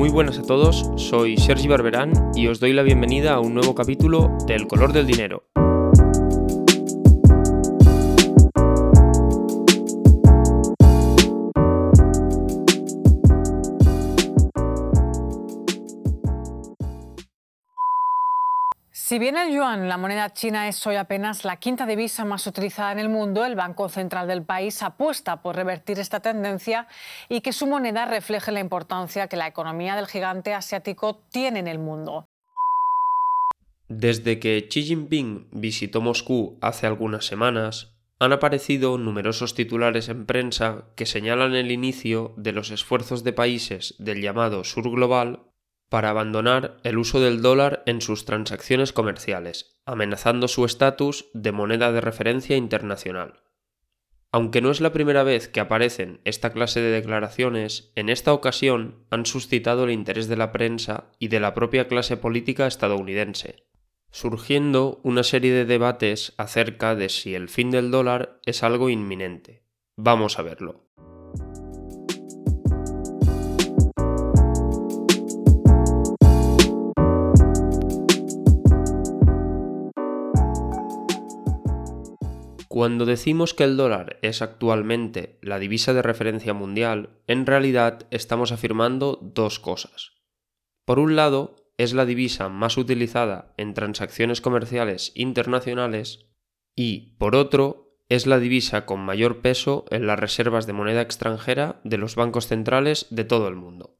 Muy buenas a todos, soy Sergi Barberán y os doy la bienvenida a un nuevo capítulo de El color del dinero. Si bien el yuan, la moneda china, es hoy apenas la quinta divisa más utilizada en el mundo, el Banco Central del país apuesta por revertir esta tendencia y que su moneda refleje la importancia que la economía del gigante asiático tiene en el mundo. Desde que Xi Jinping visitó Moscú hace algunas semanas, han aparecido numerosos titulares en prensa que señalan el inicio de los esfuerzos de países del llamado Sur Global para abandonar el uso del dólar en sus transacciones comerciales, amenazando su estatus de moneda de referencia internacional. Aunque no es la primera vez que aparecen esta clase de declaraciones, en esta ocasión han suscitado el interés de la prensa y de la propia clase política estadounidense, surgiendo una serie de debates acerca de si el fin del dólar es algo inminente. Vamos a verlo. Cuando decimos que el dólar es actualmente la divisa de referencia mundial, en realidad estamos afirmando dos cosas. Por un lado, es la divisa más utilizada en transacciones comerciales internacionales y, por otro, es la divisa con mayor peso en las reservas de moneda extranjera de los bancos centrales de todo el mundo.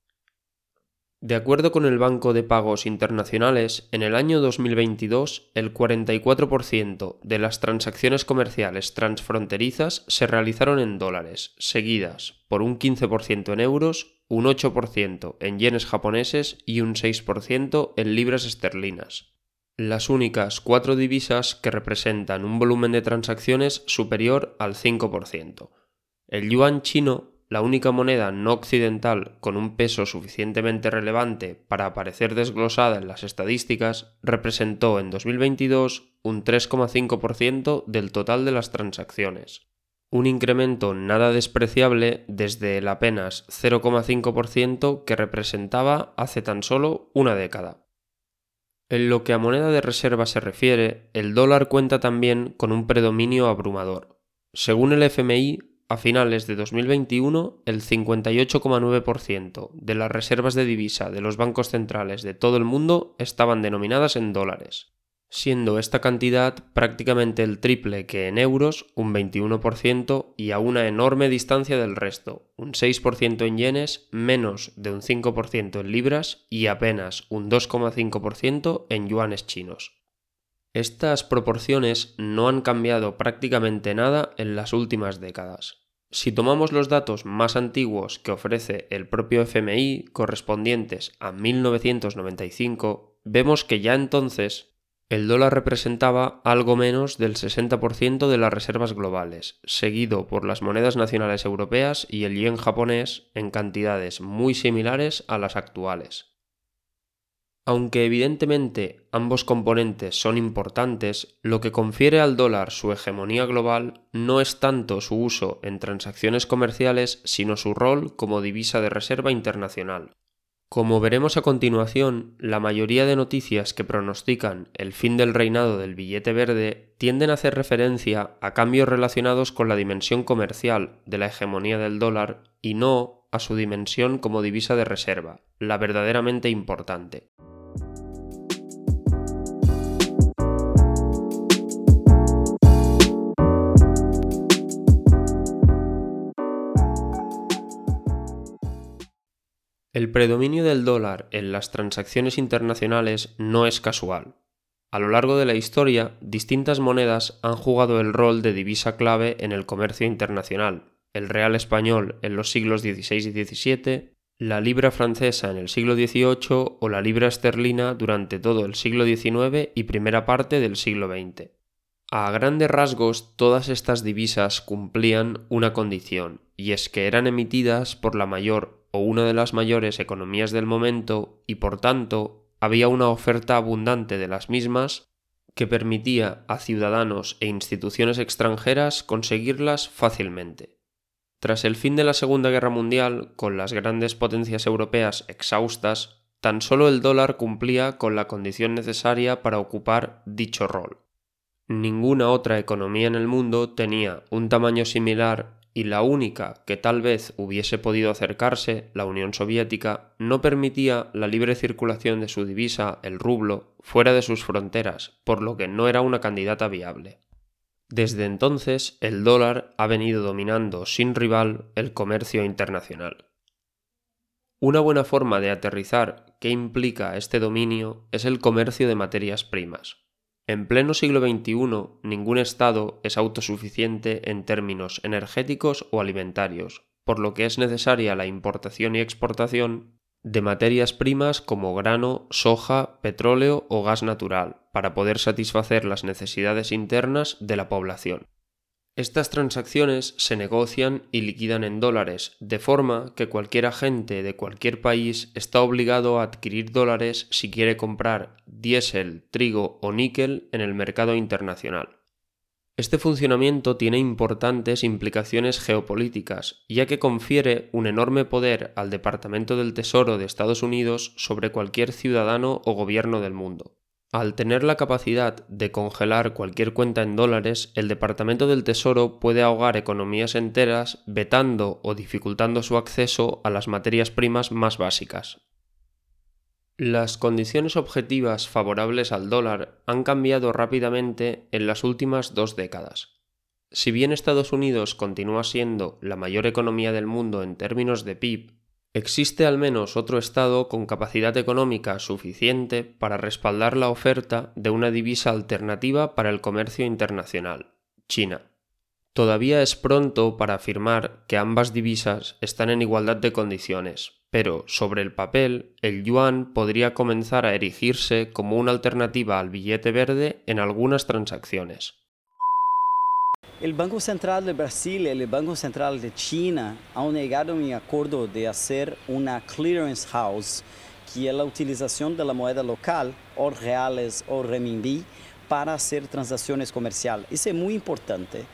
De acuerdo con el Banco de Pagos Internacionales, en el año 2022 el 44% de las transacciones comerciales transfronterizas se realizaron en dólares, seguidas por un 15% en euros, un 8% en yenes japoneses y un 6% en libras esterlinas. Las únicas cuatro divisas que representan un volumen de transacciones superior al 5%. El yuan chino la única moneda no occidental con un peso suficientemente relevante para aparecer desglosada en las estadísticas, representó en 2022 un 3,5% del total de las transacciones, un incremento nada despreciable desde el apenas 0,5% que representaba hace tan solo una década. En lo que a moneda de reserva se refiere, el dólar cuenta también con un predominio abrumador. Según el FMI, a finales de 2021, el 58,9% de las reservas de divisa de los bancos centrales de todo el mundo estaban denominadas en dólares, siendo esta cantidad prácticamente el triple que en euros, un 21%, y a una enorme distancia del resto, un 6% en yenes, menos de un 5% en libras y apenas un 2,5% en yuanes chinos. Estas proporciones no han cambiado prácticamente nada en las últimas décadas. Si tomamos los datos más antiguos que ofrece el propio FMI correspondientes a 1995, vemos que ya entonces el dólar representaba algo menos del 60% de las reservas globales, seguido por las monedas nacionales europeas y el yen japonés en cantidades muy similares a las actuales. Aunque evidentemente ambos componentes son importantes, lo que confiere al dólar su hegemonía global no es tanto su uso en transacciones comerciales, sino su rol como divisa de reserva internacional. Como veremos a continuación, la mayoría de noticias que pronostican el fin del reinado del billete verde tienden a hacer referencia a cambios relacionados con la dimensión comercial de la hegemonía del dólar y no a su dimensión como divisa de reserva, la verdaderamente importante. El predominio del dólar en las transacciones internacionales no es casual. A lo largo de la historia, distintas monedas han jugado el rol de divisa clave en el comercio internacional. El real español en los siglos XVI y XVII, la libra francesa en el siglo XVIII o la libra esterlina durante todo el siglo XIX y primera parte del siglo XX. A grandes rasgos, todas estas divisas cumplían una condición, y es que eran emitidas por la mayor o una de las mayores economías del momento y por tanto había una oferta abundante de las mismas que permitía a ciudadanos e instituciones extranjeras conseguirlas fácilmente. Tras el fin de la Segunda Guerra Mundial, con las grandes potencias europeas exhaustas, tan solo el dólar cumplía con la condición necesaria para ocupar dicho rol. Ninguna otra economía en el mundo tenía un tamaño similar y la única que tal vez hubiese podido acercarse, la Unión Soviética, no permitía la libre circulación de su divisa, el rublo, fuera de sus fronteras, por lo que no era una candidata viable. Desde entonces, el dólar ha venido dominando sin rival el comercio internacional. Una buena forma de aterrizar qué implica este dominio es el comercio de materias primas. En pleno siglo XXI, ningún Estado es autosuficiente en términos energéticos o alimentarios, por lo que es necesaria la importación y exportación de materias primas como grano, soja, petróleo o gas natural, para poder satisfacer las necesidades internas de la población. Estas transacciones se negocian y liquidan en dólares, de forma que cualquier agente de cualquier país está obligado a adquirir dólares si quiere comprar diésel, trigo o níquel en el mercado internacional. Este funcionamiento tiene importantes implicaciones geopolíticas, ya que confiere un enorme poder al Departamento del Tesoro de Estados Unidos sobre cualquier ciudadano o gobierno del mundo. Al tener la capacidad de congelar cualquier cuenta en dólares, el Departamento del Tesoro puede ahogar economías enteras vetando o dificultando su acceso a las materias primas más básicas, las condiciones objetivas favorables al dólar han cambiado rápidamente en las últimas dos décadas. Si bien Estados Unidos continúa siendo la mayor economía del mundo en términos de PIB, existe al menos otro Estado con capacidad económica suficiente para respaldar la oferta de una divisa alternativa para el comercio internacional, China. Todavía es pronto para afirmar que ambas divisas están en igualdad de condiciones, pero sobre el papel el yuan podría comenzar a erigirse como una alternativa al billete verde en algunas transacciones. El Banco Central de Brasil y el Banco Central de China han negado un acuerdo de hacer una clearance house, que es la utilización de la moneda local, o reales o renminbi, para hacer transacciones comerciales. Eso es muy importante.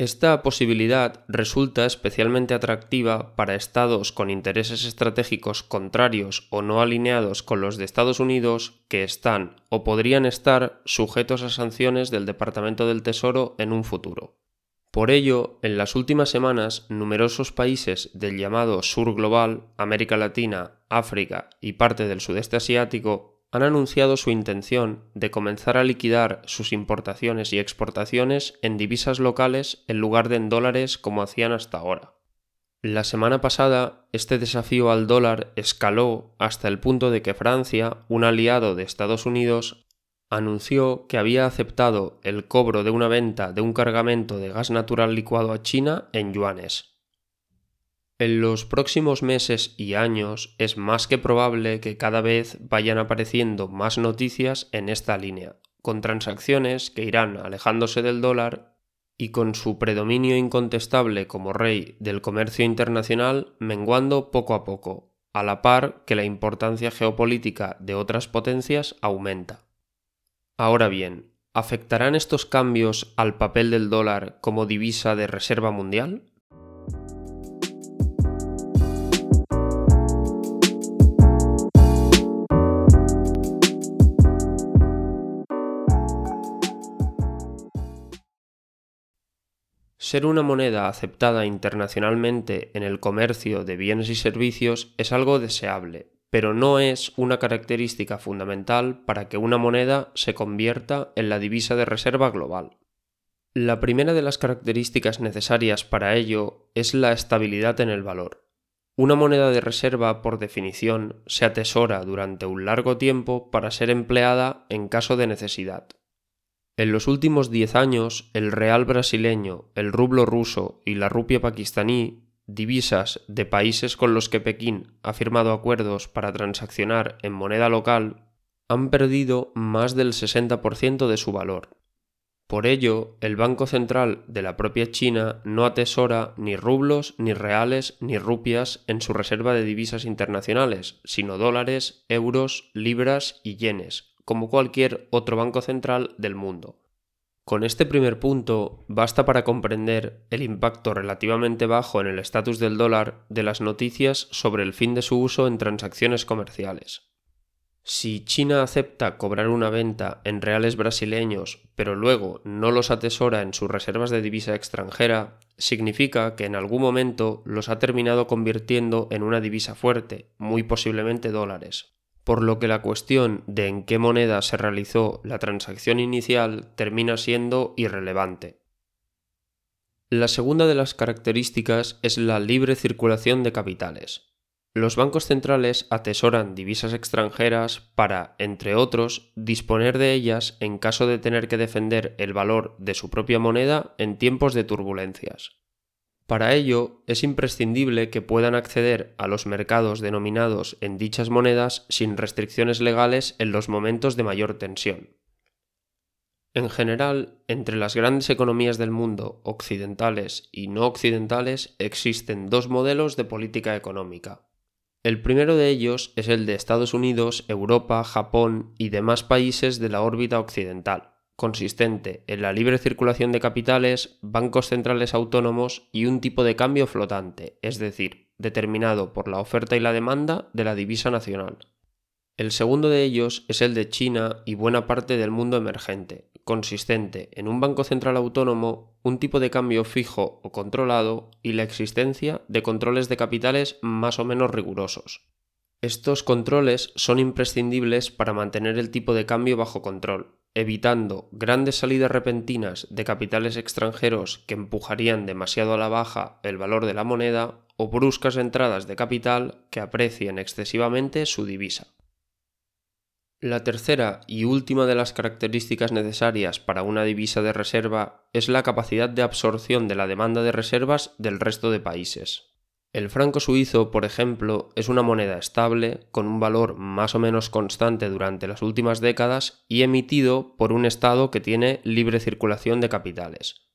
Esta posibilidad resulta especialmente atractiva para estados con intereses estratégicos contrarios o no alineados con los de Estados Unidos que están o podrían estar sujetos a sanciones del Departamento del Tesoro en un futuro. Por ello, en las últimas semanas, numerosos países del llamado Sur Global, América Latina, África y parte del sudeste asiático han anunciado su intención de comenzar a liquidar sus importaciones y exportaciones en divisas locales en lugar de en dólares como hacían hasta ahora. La semana pasada, este desafío al dólar escaló hasta el punto de que Francia, un aliado de Estados Unidos, anunció que había aceptado el cobro de una venta de un cargamento de gas natural licuado a China en yuanes, en los próximos meses y años es más que probable que cada vez vayan apareciendo más noticias en esta línea, con transacciones que irán alejándose del dólar y con su predominio incontestable como rey del comercio internacional menguando poco a poco, a la par que la importancia geopolítica de otras potencias aumenta. Ahora bien, ¿afectarán estos cambios al papel del dólar como divisa de reserva mundial? Ser una moneda aceptada internacionalmente en el comercio de bienes y servicios es algo deseable, pero no es una característica fundamental para que una moneda se convierta en la divisa de reserva global. La primera de las características necesarias para ello es la estabilidad en el valor. Una moneda de reserva, por definición, se atesora durante un largo tiempo para ser empleada en caso de necesidad. En los últimos 10 años, el real brasileño, el rublo ruso y la rupia pakistaní, divisas de países con los que Pekín ha firmado acuerdos para transaccionar en moneda local, han perdido más del 60% de su valor. Por ello, el Banco Central de la propia China no atesora ni rublos, ni reales, ni rupias en su reserva de divisas internacionales, sino dólares, euros, libras y yenes, como cualquier otro banco central del mundo. Con este primer punto basta para comprender el impacto relativamente bajo en el estatus del dólar de las noticias sobre el fin de su uso en transacciones comerciales. Si China acepta cobrar una venta en reales brasileños, pero luego no los atesora en sus reservas de divisa extranjera, significa que en algún momento los ha terminado convirtiendo en una divisa fuerte, muy posiblemente dólares, por lo que la cuestión de en qué moneda se realizó la transacción inicial termina siendo irrelevante. La segunda de las características es la libre circulación de capitales. Los bancos centrales atesoran divisas extranjeras para, entre otros, disponer de ellas en caso de tener que defender el valor de su propia moneda en tiempos de turbulencias. Para ello, es imprescindible que puedan acceder a los mercados denominados en dichas monedas sin restricciones legales en los momentos de mayor tensión. En general, entre las grandes economías del mundo, occidentales y no occidentales, existen dos modelos de política económica. El primero de ellos es el de Estados Unidos, Europa, Japón y demás países de la órbita occidental, consistente en la libre circulación de capitales, bancos centrales autónomos y un tipo de cambio flotante, es decir, determinado por la oferta y la demanda de la divisa nacional. El segundo de ellos es el de China y buena parte del mundo emergente, consistente en un banco central autónomo, un tipo de cambio fijo o controlado y la existencia de controles de capitales más o menos rigurosos. Estos controles son imprescindibles para mantener el tipo de cambio bajo control, evitando grandes salidas repentinas de capitales extranjeros que empujarían demasiado a la baja el valor de la moneda o bruscas entradas de capital que aprecien excesivamente su divisa. La tercera y última de las características necesarias para una divisa de reserva es la capacidad de absorción de la demanda de reservas del resto de países. El franco suizo, por ejemplo, es una moneda estable, con un valor más o menos constante durante las últimas décadas y emitido por un Estado que tiene libre circulación de capitales.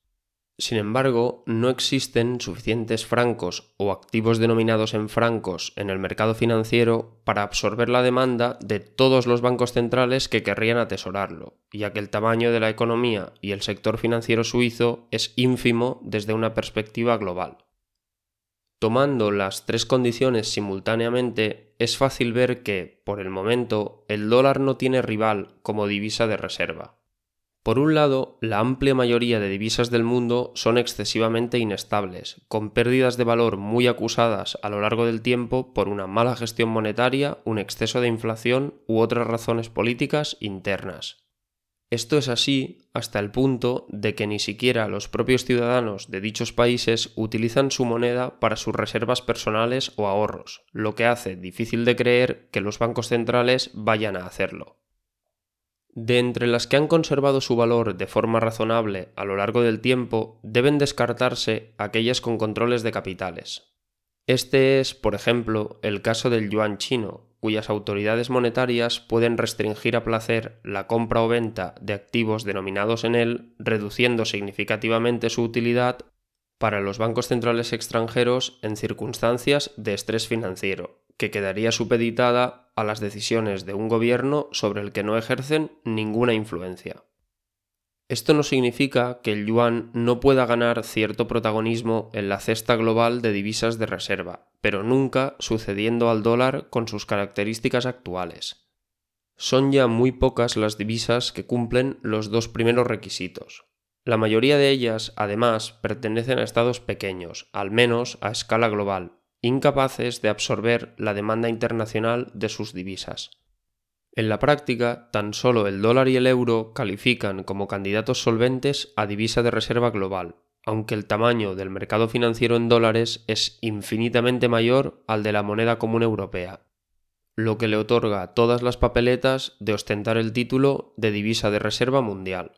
Sin embargo, no existen suficientes francos o activos denominados en francos en el mercado financiero para absorber la demanda de todos los bancos centrales que querrían atesorarlo, ya que el tamaño de la economía y el sector financiero suizo es ínfimo desde una perspectiva global. Tomando las tres condiciones simultáneamente, es fácil ver que, por el momento, el dólar no tiene rival como divisa de reserva. Por un lado, la amplia mayoría de divisas del mundo son excesivamente inestables, con pérdidas de valor muy acusadas a lo largo del tiempo por una mala gestión monetaria, un exceso de inflación u otras razones políticas internas. Esto es así hasta el punto de que ni siquiera los propios ciudadanos de dichos países utilizan su moneda para sus reservas personales o ahorros, lo que hace difícil de creer que los bancos centrales vayan a hacerlo. De entre las que han conservado su valor de forma razonable a lo largo del tiempo, deben descartarse aquellas con controles de capitales. Este es, por ejemplo, el caso del yuan chino, cuyas autoridades monetarias pueden restringir a placer la compra o venta de activos denominados en él, reduciendo significativamente su utilidad para los bancos centrales extranjeros en circunstancias de estrés financiero, que quedaría supeditada a las decisiones de un gobierno sobre el que no ejercen ninguna influencia. Esto no significa que el yuan no pueda ganar cierto protagonismo en la cesta global de divisas de reserva, pero nunca sucediendo al dólar con sus características actuales. Son ya muy pocas las divisas que cumplen los dos primeros requisitos. La mayoría de ellas, además, pertenecen a estados pequeños, al menos a escala global, incapaces de absorber la demanda internacional de sus divisas. En la práctica, tan solo el dólar y el euro califican como candidatos solventes a divisa de reserva global, aunque el tamaño del mercado financiero en dólares es infinitamente mayor al de la moneda común europea, lo que le otorga todas las papeletas de ostentar el título de divisa de reserva mundial.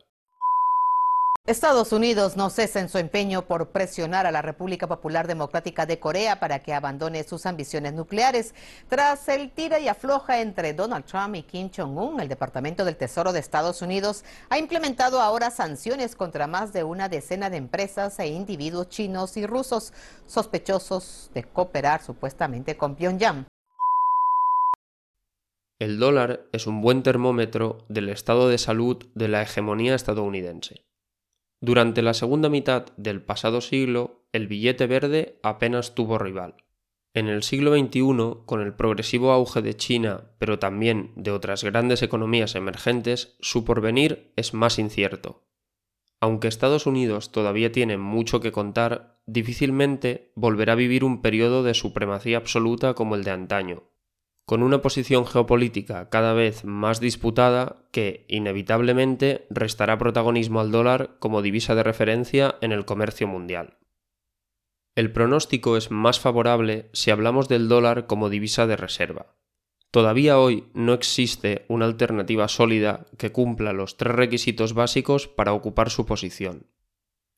Estados Unidos no cesa en su empeño por presionar a la República Popular Democrática de Corea para que abandone sus ambiciones nucleares. Tras el tira y afloja entre Donald Trump y Kim Jong-un, el Departamento del Tesoro de Estados Unidos ha implementado ahora sanciones contra más de una decena de empresas e individuos chinos y rusos sospechosos de cooperar supuestamente con Pyongyang. El dólar es un buen termómetro del estado de salud de la hegemonía estadounidense. Durante la segunda mitad del pasado siglo, el billete verde apenas tuvo rival. En el siglo XXI, con el progresivo auge de China, pero también de otras grandes economías emergentes, su porvenir es más incierto. Aunque Estados Unidos todavía tiene mucho que contar, difícilmente volverá a vivir un periodo de supremacía absoluta como el de antaño, con una posición geopolítica cada vez más disputada que, inevitablemente, restará protagonismo al dólar como divisa de referencia en el comercio mundial. El pronóstico es más favorable si hablamos del dólar como divisa de reserva. Todavía hoy no existe una alternativa sólida que cumpla los tres requisitos básicos para ocupar su posición.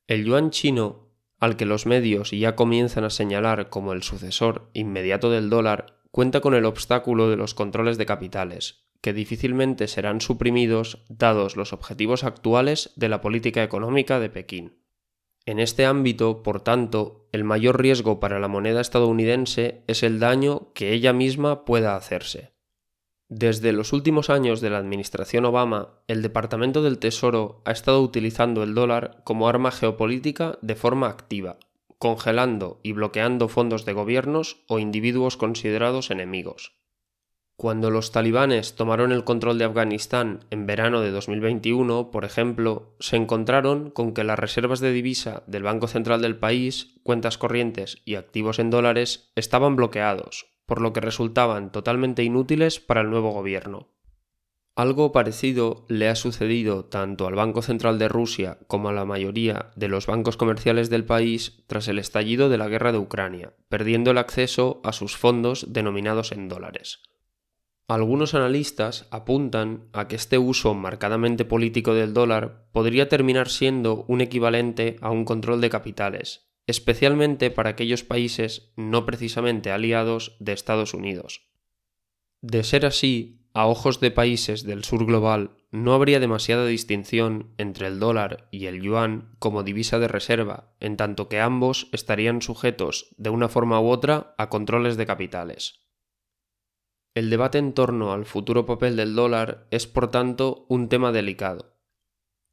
El yuan chino, al que los medios ya comienzan a señalar como el sucesor inmediato del dólar, cuenta con el obstáculo de los controles de capitales, que difícilmente serán suprimidos dados los objetivos actuales de la política económica de Pekín. En este ámbito, por tanto, el mayor riesgo para la moneda estadounidense es el daño que ella misma pueda hacerse. Desde los últimos años de la administración Obama, el Departamento del Tesoro ha estado utilizando el dólar como arma geopolítica de forma activa, congelando y bloqueando fondos de gobiernos o individuos considerados enemigos. Cuando los talibanes tomaron el control de Afganistán en verano de 2021, por ejemplo, se encontraron con que las reservas de divisa del Banco Central del país, cuentas corrientes y activos en dólares estaban bloqueados, por lo que resultaban totalmente inútiles para el nuevo gobierno. Algo parecido le ha sucedido tanto al Banco Central de Rusia como a la mayoría de los bancos comerciales del país tras el estallido de la guerra de Ucrania, perdiendo el acceso a sus fondos denominados en dólares. Algunos analistas apuntan a que este uso marcadamente político del dólar podría terminar siendo un equivalente a un control de capitales, especialmente para aquellos países no precisamente aliados de Estados Unidos. De ser así, a ojos de países del sur global, no habría demasiada distinción entre el dólar y el yuan como divisa de reserva, en tanto que ambos estarían sujetos de una forma u otra a controles de capitales. El debate en torno al futuro papel del dólar es, por tanto, un tema delicado.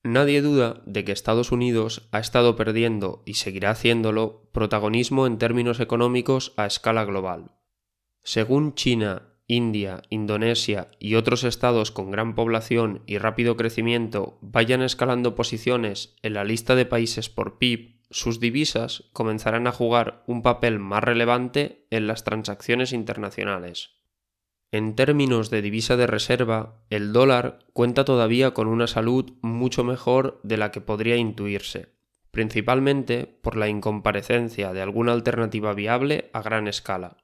Nadie duda de que Estados Unidos ha estado perdiendo, y seguirá haciéndolo, protagonismo en términos económicos a escala global. Según China, India, Indonesia y otros estados con gran población y rápido crecimiento vayan escalando posiciones en la lista de países por PIB, sus divisas comenzarán a jugar un papel más relevante en las transacciones internacionales. En términos de divisa de reserva, el dólar cuenta todavía con una salud mucho mejor de la que podría intuirse, principalmente por la incomparecencia de alguna alternativa viable a gran escala.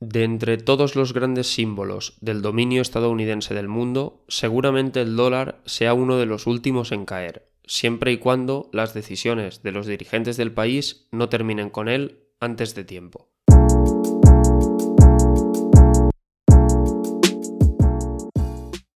De entre todos los grandes símbolos del dominio estadounidense del mundo, seguramente el dólar sea uno de los últimos en caer, siempre y cuando las decisiones de los dirigentes del país no terminen con él antes de tiempo.